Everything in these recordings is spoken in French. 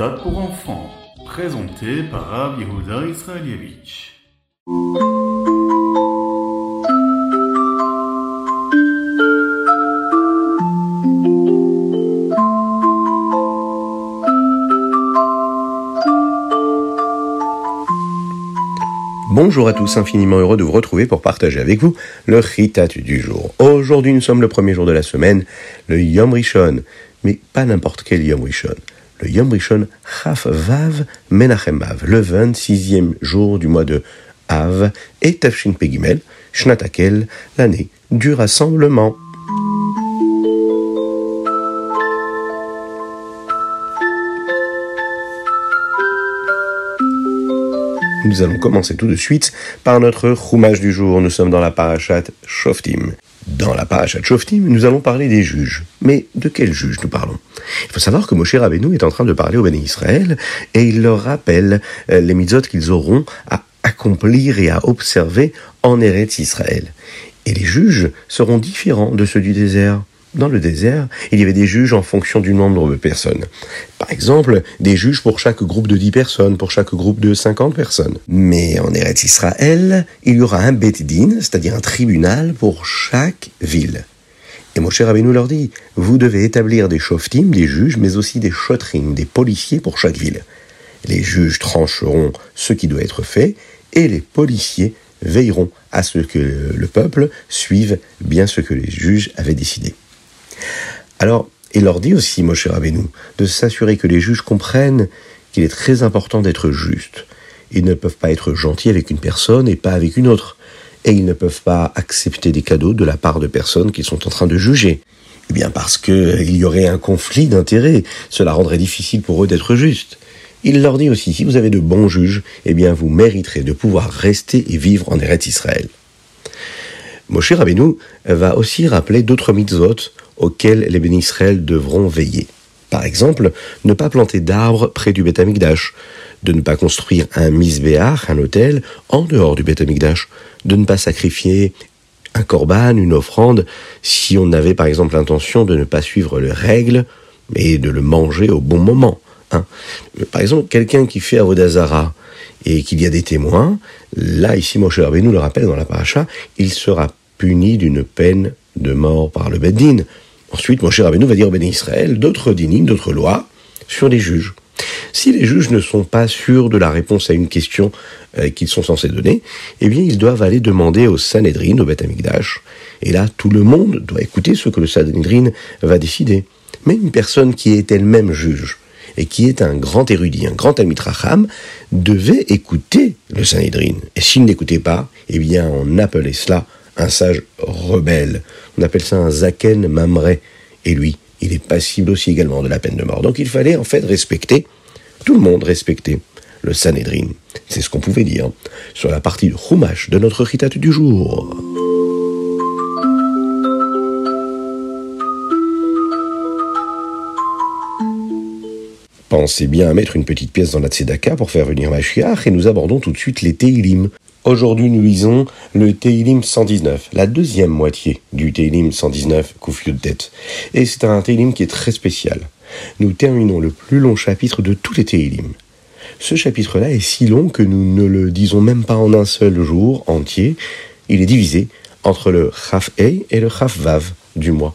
Ritat pour enfants, présenté par Rav Israelievich. Bonjour à tous, infiniment heureux de vous retrouver pour partager avec vous le Ritat du jour. Aujourd'hui, nous sommes le premier jour de la semaine, le Yom Rishon, mais pas n'importe quel Yom Rishon. Le Yom Rishon Chaf Vav Menachem Av, le 26e jour du mois de Av, et Tafshin Pegimel, Shnatakel, l'année du rassemblement. Nous allons commencer tout de suite par notre roumage du jour. Nous sommes dans la parachat Shoftim. Dans la parachat Shoftim, nous allons parler des juges. Mais de quels juges nous parlons? Il faut savoir que Moshe Rabbeinu est en train de parler aux bénis Israël et il leur rappelle euh, les mitzvot qu'ils auront à accomplir et à observer en Eretz Israël. Et les juges seront différents de ceux du désert dans le désert, il y avait des juges en fonction du nombre de personnes. Par exemple, des juges pour chaque groupe de 10 personnes, pour chaque groupe de 50 personnes. Mais en Eretz Israël, il y aura un Bet Din, c'est-à-dire un tribunal pour chaque ville. Et Moshe Rabbeinu leur dit, vous devez établir des shoftim, des juges, mais aussi des shotrim, des policiers pour chaque ville. Les juges trancheront ce qui doit être fait, et les policiers veilleront à ce que le peuple suive bien ce que les juges avaient décidé. Alors, il leur dit aussi, Moshe Rabbeinu, de s'assurer que les juges comprennent qu'il est très important d'être juste. Ils ne peuvent pas être gentils avec une personne et pas avec une autre. Et ils ne peuvent pas accepter des cadeaux de la part de personnes qu'ils sont en train de juger. Eh bien parce qu'il y aurait un conflit d'intérêts. Cela rendrait difficile pour eux d'être justes. Il leur dit aussi, si vous avez de bons juges, eh bien vous mériterez de pouvoir rester et vivre en Eretz Israël. Moshe Rabbeinu va aussi rappeler d'autres mitzvot auxquels les bénis Israël devront veiller. Par exemple, ne pas planter d'arbres près du Beth de ne pas construire un misbéach, un hôtel, en dehors du Beth de ne pas sacrifier un korban, une offrande, si on avait par exemple l'intention de ne pas suivre les règles, mais de le manger au bon moment. Hein. Par exemple, quelqu'un qui fait Avodazara et qu'il y a des témoins, là, ici, Moshe nous le rappelle dans la paracha, il sera puni d'une peine de mort par le Beddin. Ensuite, mon cher Rabbeinu va dire au Béni Israël d'autres dinim, d'autres lois sur les juges. Si les juges ne sont pas sûrs de la réponse à une question euh, qu'ils sont censés donner, eh bien, ils doivent aller demander au Sanhedrin, au Beth Amikdash. Et là, tout le monde doit écouter ce que le Sanhedrin va décider. Mais une personne qui est elle-même juge, et qui est un grand érudit, un grand amitracham, devait écouter le Sanhedrin. Et s'il n'écoutait pas, eh bien, on appelait cela un sage rebelle. On appelle ça un zaken mamre. Et lui, il est passible aussi également de la peine de mort. Donc il fallait en fait respecter, tout le monde respecter le Sanhedrin. C'est ce qu'on pouvait dire sur la partie de Chumash de notre Ritat du jour. Pensez bien à mettre une petite pièce dans la tzedaka pour faire venir Mashiach et nous abordons tout de suite les Teilim. Aujourd'hui, nous lisons le Teilim 119, la deuxième moitié du Teilim 119, Koufiou. Et c'est un Teilim qui est très spécial. Nous terminons le plus long chapitre de tous les Teilim. Ce chapitre-là est si long que nous ne le disons même pas en un seul jour entier. Il est divisé entre le Chaf Ei et le Chaf Vav du mois.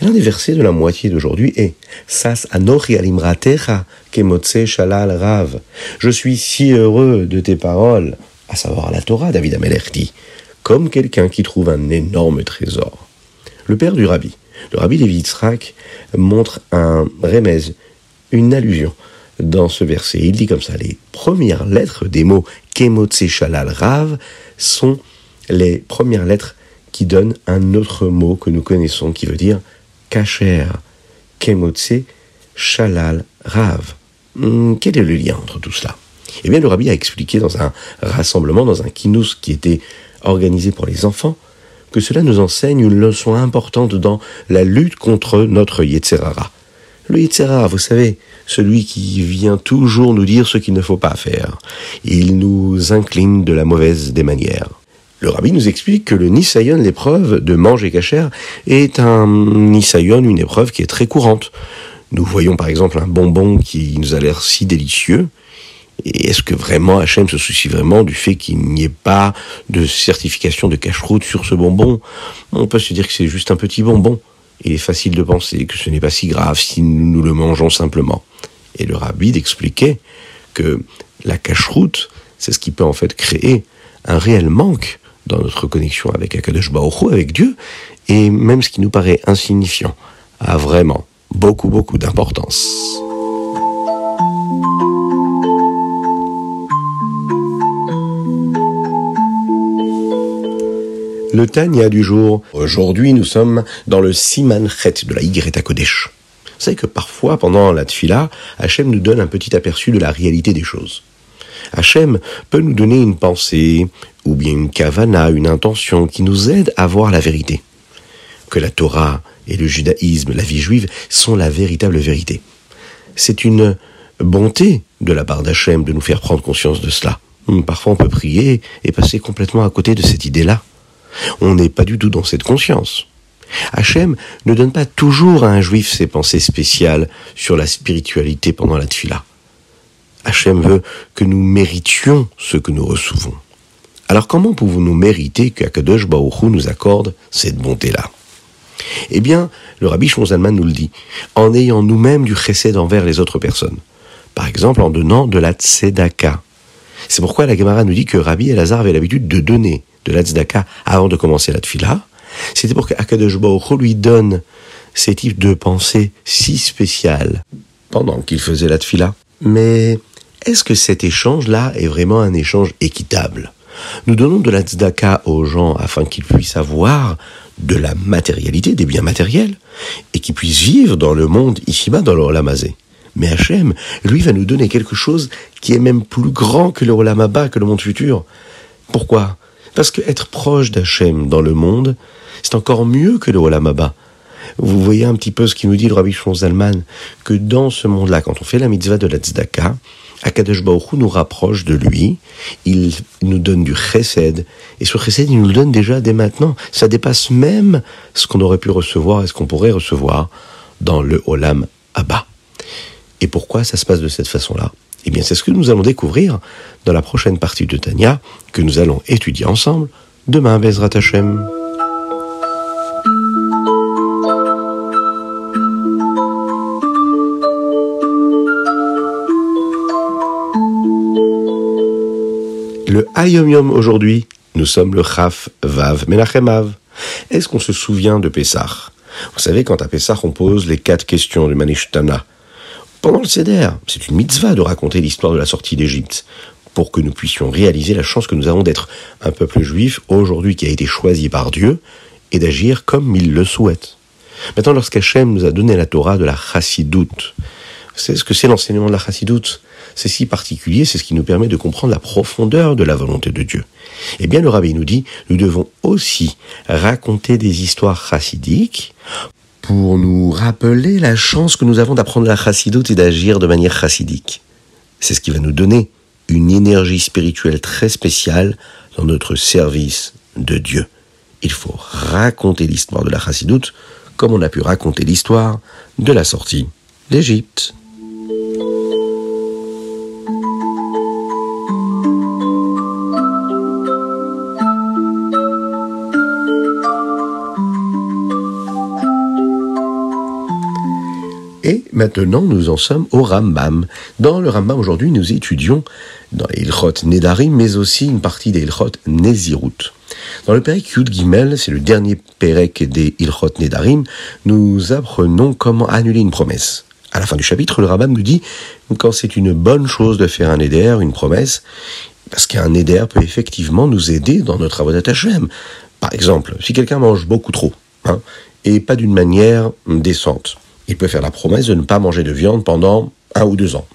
L'un des versets de la moitié d'aujourd'hui est Sas anochi alimratecha kemotse shalal rav. Je suis si heureux de tes paroles, à savoir la Torah, David Amelech dit, comme quelqu'un qui trouve un énorme trésor. Le père du rabbi, le rabbi Lévi Yitzhak, montre un remez, une allusion dans ce verset. Il dit comme ça, les premières lettres des mots Kemotse Shalal Rav sont les premières lettres qui donnent un autre mot que nous connaissons qui veut dire Kacher, Kemotse Shalal Rav. Hmm, quel est le lien entre tout cela? Eh bien, le rabbi a expliqué dans un rassemblement, dans un kinous qui était organisé pour les enfants, que cela nous enseigne une leçon importante dans la lutte contre notre Yetzerara. Le Yetzerara, vous savez, celui qui vient toujours nous dire ce qu'il ne faut pas faire. Il nous incline de la mauvaise des manières. Le rabbi nous explique que le Nisayon, l'épreuve de manger cachère, est un Nisayon, une épreuve qui est très courante. nous voyons par exemple un bonbon qui nous a l'air si délicieux, et est-ce que vraiment Hachem se soucie vraiment du fait qu'il n'y ait pas de certification de cache-route sur ce bonbon? On peut se dire que c'est juste un petit bonbon. Il est facile de penser que ce n'est pas si grave si nous le mangeons simplement. Et le rabbi expliquait que la cache-route, c'est ce qui peut en fait créer un réel manque dans notre connexion avec Akadosh Baruch avec Dieu, et même ce qui nous paraît insignifiant a vraiment beaucoup beaucoup d'importance. Le Tanya du jour. Aujourd'hui, nous sommes dans le Siman Chet de la Y Kodesh. Vous savez que parfois, pendant la Tfila, Hachem nous donne un petit aperçu de la réalité des choses. Hachem peut nous donner une pensée, ou bien une kavana, une intention qui nous aide à voir la vérité. Que la Torah et le judaïsme, la vie juive, sont la véritable vérité. C'est une bonté de la part d'Hachem de nous faire prendre conscience de cela. Parfois on peut prier et passer complètement à côté de cette idée-là. On n'est pas du tout dans cette conscience. Hachem ne donne pas toujours à un juif ses pensées spéciales sur la spiritualité pendant la tfila. Hachem veut que nous méritions ce que nous recevons. Alors comment pouvons-nous mériter qu'Akadosh Baruch nous accorde cette bonté-là? Eh bien, le rabbi Shonzalman nous le dit, en ayant nous-mêmes du chesed envers les autres personnes. Par exemple, en donnant de la tzedaka. C'est pourquoi la Gemara nous dit que Rabbi Elazar avait l'habitude de donner de la tzedaka avant de commencer la tfila, c'était pour qu'Akadosh lui donne ces types de pensées si spéciales pendant qu'il faisait la tfila. Mais est-ce que cet échange-là est vraiment un échange équitable? Nous donnons de la tzedaka aux gens afin qu'ils puissent avoir de la matérialité, des biens matériels, et qu'ils puissent vivre dans le monde ici-bas, dans le Olamazé. Mais Hachem, lui, va nous donner quelque chose qui est même plus grand que le Olamaba, que le monde futur. Pourquoi? Parce que être proche d'Hachem dans le monde, c'est encore mieux que le Olamaba. Vous voyez un petit peu ce qu'il nous dit le Rabbi Zalman, que dans ce monde-là, quand on fait la mitzvah de la tzedaka, Akadosh Baruch nous rapproche de lui, il nous donne du chesed, et ce chesed, il nous le donne déjà dès maintenant. Ça dépasse même ce qu'on aurait pu recevoir et ce qu'on pourrait recevoir dans le Olam Abba. Et pourquoi ça se passe de cette façon-là? Eh bien, c'est ce que nous allons découvrir dans la prochaine partie de Tania, que nous allons étudier ensemble demain, Bezrat Hashem. Le Hayom Yom aujourd'hui, nous sommes le Chaf Vav Menachem Est-ce qu'on se souvient de Pessah? Vous savez, quand à Pessah, on pose les quatre questions du Manishtana pendant le Seder. C'est une mitzvah de raconter l'histoire de la sortie d'Égypte pour que nous puissions réaliser la chance que nous avons d'être un peuple juif aujourd'hui qui a été choisi par Dieu et d'agir comme il le souhaite. Maintenant, lorsqu'Hachem nous a donné la Torah de la chassidoute, c'est ce que c'est l'enseignement de la chassidoute? C'est si particulier, c'est ce qui nous permet de comprendre la profondeur de la volonté de Dieu. Eh bien, le rabbi nous dit, nous devons aussi raconter des histoires chassidiques pour nous rappeler la chance que nous avons d'apprendre la chassidoute et d'agir de manière chassidique. C'est ce qui va nous donner une énergie spirituelle très spéciale dans notre service de Dieu. Il faut raconter l'histoire de la chassidoute comme on a pu raconter l'histoire de la sortie d'Égypte. Maintenant, nous en sommes au Rambam. Dans le Rambam, aujourd'hui, nous étudions dans les Ilchot Nedarim, mais aussi une partie des Ilchot Nezirut. Dans le Perek Yud Gimel, c'est le dernier Perek des Ilchot Nedarim, nous apprenons comment annuler une promesse. À la fin du chapitre, le Rambam nous dit quand c'est une bonne chose de faire un éder, une promesse, parce qu'un éder peut effectivement nous aider dans notre travaux d'attachement. Par exemple, si quelqu'un mange beaucoup trop, hein, et pas d'une manière décente, il peut faire la promesse de ne pas manger de viande pendant un ou deux ans.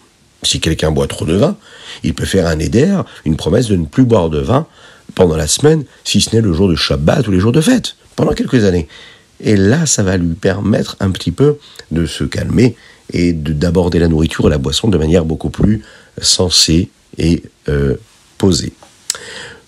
Si quelqu'un boit trop de vin, il peut faire un éder, une promesse de ne plus boire de vin pendant la semaine, si ce n'est le jour de Shabbat ou les jours de fête, pendant quelques années. Et là, ça va lui permettre un petit peu de se calmer et d'aborder la nourriture et la boisson de manière beaucoup plus sensée et euh, posée.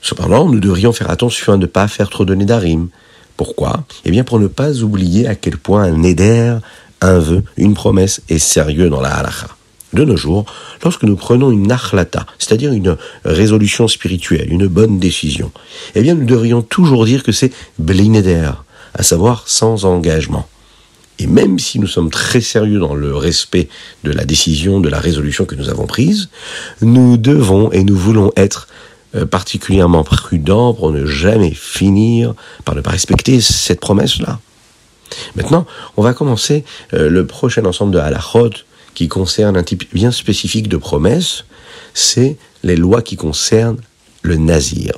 Cependant, nous devrions faire attention à ne pas faire trop de nédarim. Pourquoi? Eh bien pour ne pas oublier à quel point un néder un vœu, une promesse est sérieux dans la halacha. De nos jours, lorsque nous prenons une achlata, c'est-à-dire une résolution spirituelle, une bonne décision, eh bien nous devrions toujours dire que c'est blineder, à savoir sans engagement. Et même si nous sommes très sérieux dans le respect de la décision, de la résolution que nous avons prise, nous devons et nous voulons être euh, particulièrement prudents pour ne jamais finir par ne pas respecter cette promesse-là. Maintenant, on va commencer euh, le prochain ensemble de halachot qui concerne un type bien spécifique de promesse, c'est les lois qui concernent le nazir.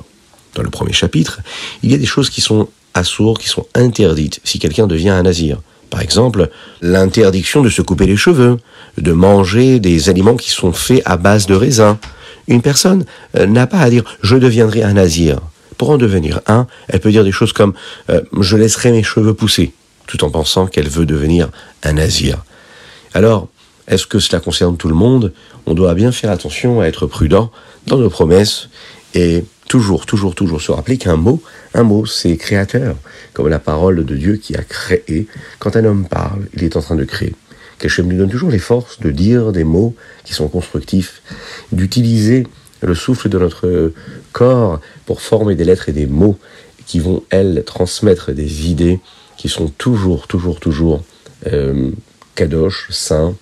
Dans le premier chapitre, il y a des choses qui sont assourds, qui sont interdites si quelqu'un devient un nazir. Par exemple, l'interdiction de se couper les cheveux, de manger des aliments qui sont faits à base de raisin. Une personne euh, n'a pas à dire je deviendrai un nazir. Pour en devenir un, elle peut dire des choses comme euh, je laisserai mes cheveux pousser, tout en pensant qu'elle veut devenir un nazir. Alors, est-ce que cela concerne tout le monde? On doit bien faire attention à être prudent dans nos promesses et toujours, toujours, toujours se rappeler qu'un mot, un mot, c'est créateur, comme la parole de Dieu qui a créé. Quand un homme parle, il est en train de créer. Qu'Hachem lui donne toujours les forces de dire des mots qui sont constructifs, d'utiliser le souffle de notre corps pour former des lettres et des mots qui vont, elles, transmettre des idées qui sont toujours, toujours, toujours euh, kadosh, saints,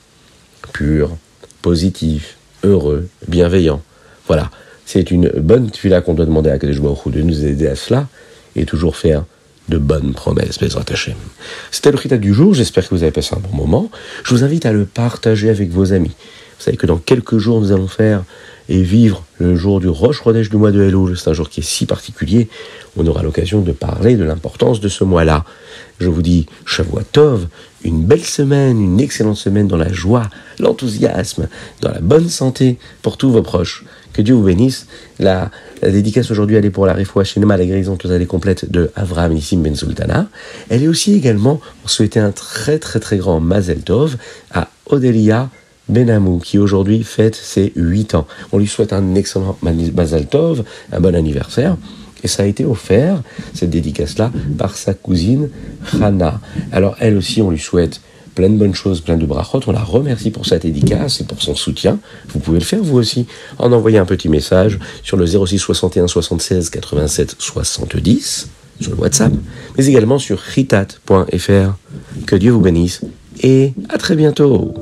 pur, positif, heureux, bienveillant. Voilà, c'est une bonne tuila qu'on doit demander à Kadesh Baruch de nous aider à cela et toujours faire de bonnes promesses, Bezrat Hashem. C'était le Rita du jour, j'espère que vous avez passé un bon moment. Je vous invite à le partager avec vos amis. Vous savez que dans quelques jours, nous allons faire et vivre le jour du Roche Rodèche du mois de Elul. C'est un jour qui est si particulier. On aura l'occasion de parler de l'importance de ce mois-là. Je vous dis Shavuot Tov, une belle semaine, une excellente semaine dans la joie, l'enthousiasme, dans la bonne santé pour tous vos proches. Que Dieu vous bénisse. La, dédicace aujourd'hui, elle est pour la Refoua Shinema, la guérison totale et complète de Avraham Nissim Ben Sultana. Elle est aussi également pour souhaiter un très très très grand Mazel Tov à Odelia Benamou, qui aujourd'hui fête ses 8 ans. On lui souhaite un excellent Mazel Tov, un bon anniversaire. Et ça a été offert, cette dédicace-là, par sa cousine Hana. Alors elle aussi, on lui souhaite plein de bonnes choses, plein de brachot. On la remercie pour sa dédicace et pour son soutien. Vous pouvez le faire vous aussi en envoyant un petit message sur le 06 61 76 87 70 sur le WhatsApp, mais également sur ritat.fr. Que Dieu vous bénisse et à très bientôt.